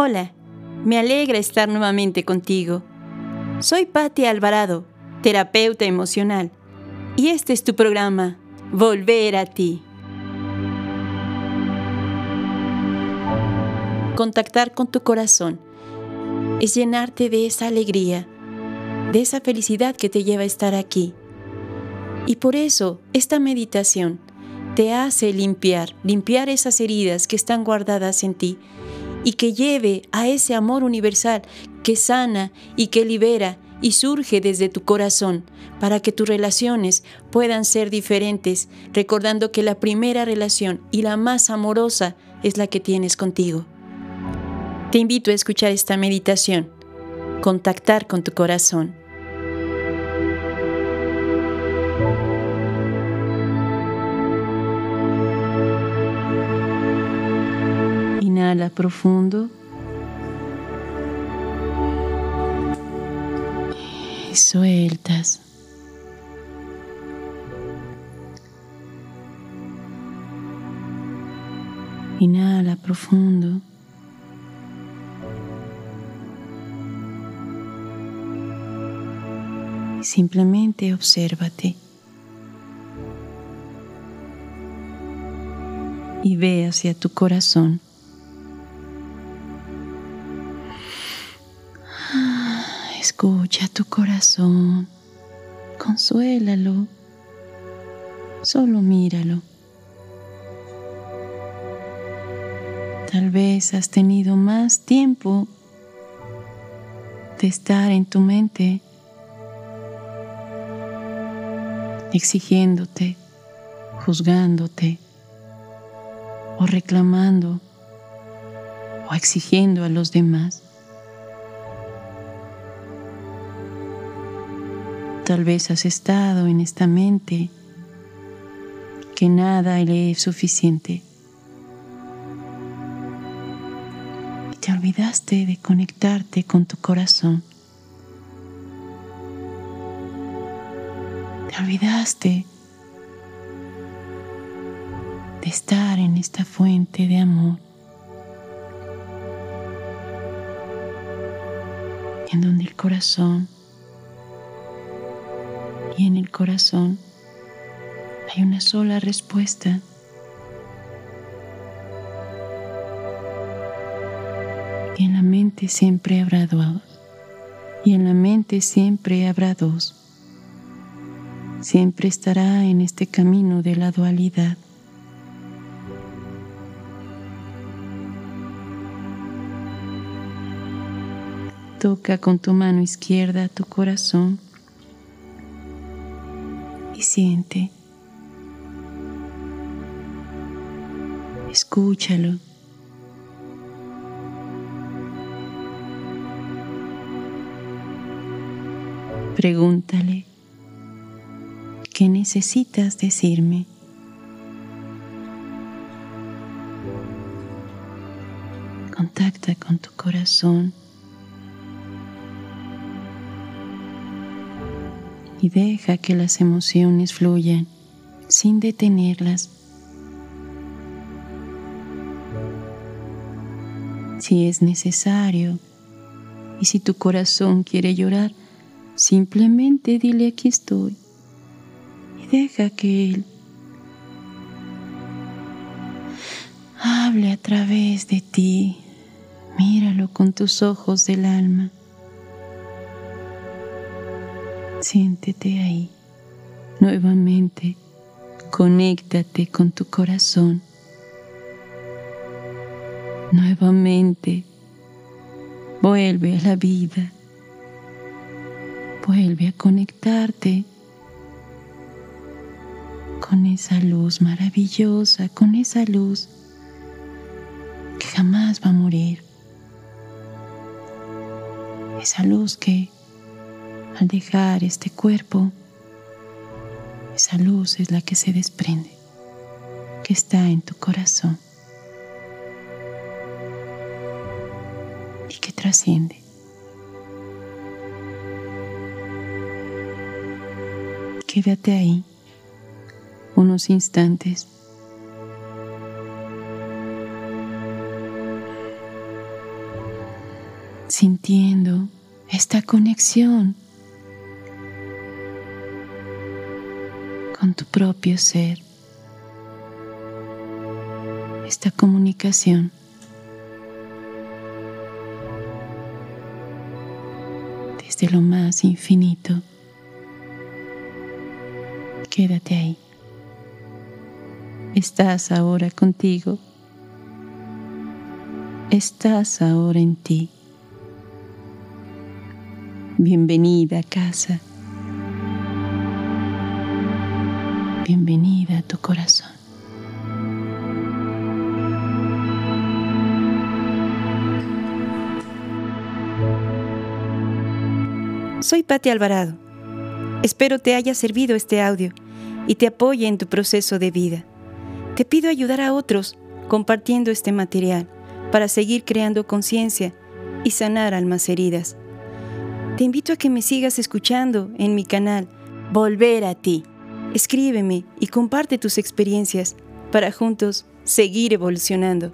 Hola, me alegra estar nuevamente contigo. Soy Patti Alvarado, terapeuta emocional, y este es tu programa, Volver a ti. Contactar con tu corazón es llenarte de esa alegría, de esa felicidad que te lleva a estar aquí. Y por eso esta meditación te hace limpiar, limpiar esas heridas que están guardadas en ti y que lleve a ese amor universal que sana y que libera y surge desde tu corazón para que tus relaciones puedan ser diferentes, recordando que la primera relación y la más amorosa es la que tienes contigo. Te invito a escuchar esta meditación, contactar con tu corazón. Inhala profundo. Y sueltas. Inhala profundo. Simplemente obsérvate. Y ve hacia tu corazón. Escucha tu corazón, consuélalo, solo míralo. Tal vez has tenido más tiempo de estar en tu mente exigiéndote, juzgándote o reclamando o exigiendo a los demás. Tal vez has estado en esta mente que nada le es suficiente. Te olvidaste de conectarte con tu corazón. Te olvidaste de estar en esta fuente de amor. En donde el corazón y en el corazón hay una sola respuesta. Y en la mente siempre habrá dos. Y en la mente siempre habrá dos. Siempre estará en este camino de la dualidad. Toca con tu mano izquierda tu corazón Escúchalo. Pregúntale, ¿qué necesitas decirme? Contacta con tu corazón. Y deja que las emociones fluyan sin detenerlas. Si es necesario y si tu corazón quiere llorar, simplemente dile aquí estoy y deja que Él hable a través de ti. Míralo con tus ojos del alma. Siéntete ahí. Nuevamente, conéctate con tu corazón. Nuevamente, vuelve a la vida. Vuelve a conectarte con esa luz maravillosa, con esa luz que jamás va a morir. Esa luz que al dejar este cuerpo, esa luz es la que se desprende, que está en tu corazón y que trasciende. Quédate ahí unos instantes. sintiendo esta conexión tu propio ser, esta comunicación. Desde lo más infinito, quédate ahí. Estás ahora contigo. Estás ahora en ti. Bienvenida a casa. Bienvenida a tu corazón. Soy Patti Alvarado. Espero te haya servido este audio y te apoye en tu proceso de vida. Te pido ayudar a otros compartiendo este material para seguir creando conciencia y sanar almas heridas. Te invito a que me sigas escuchando en mi canal Volver a ti. Escríbeme y comparte tus experiencias para juntos seguir evolucionando.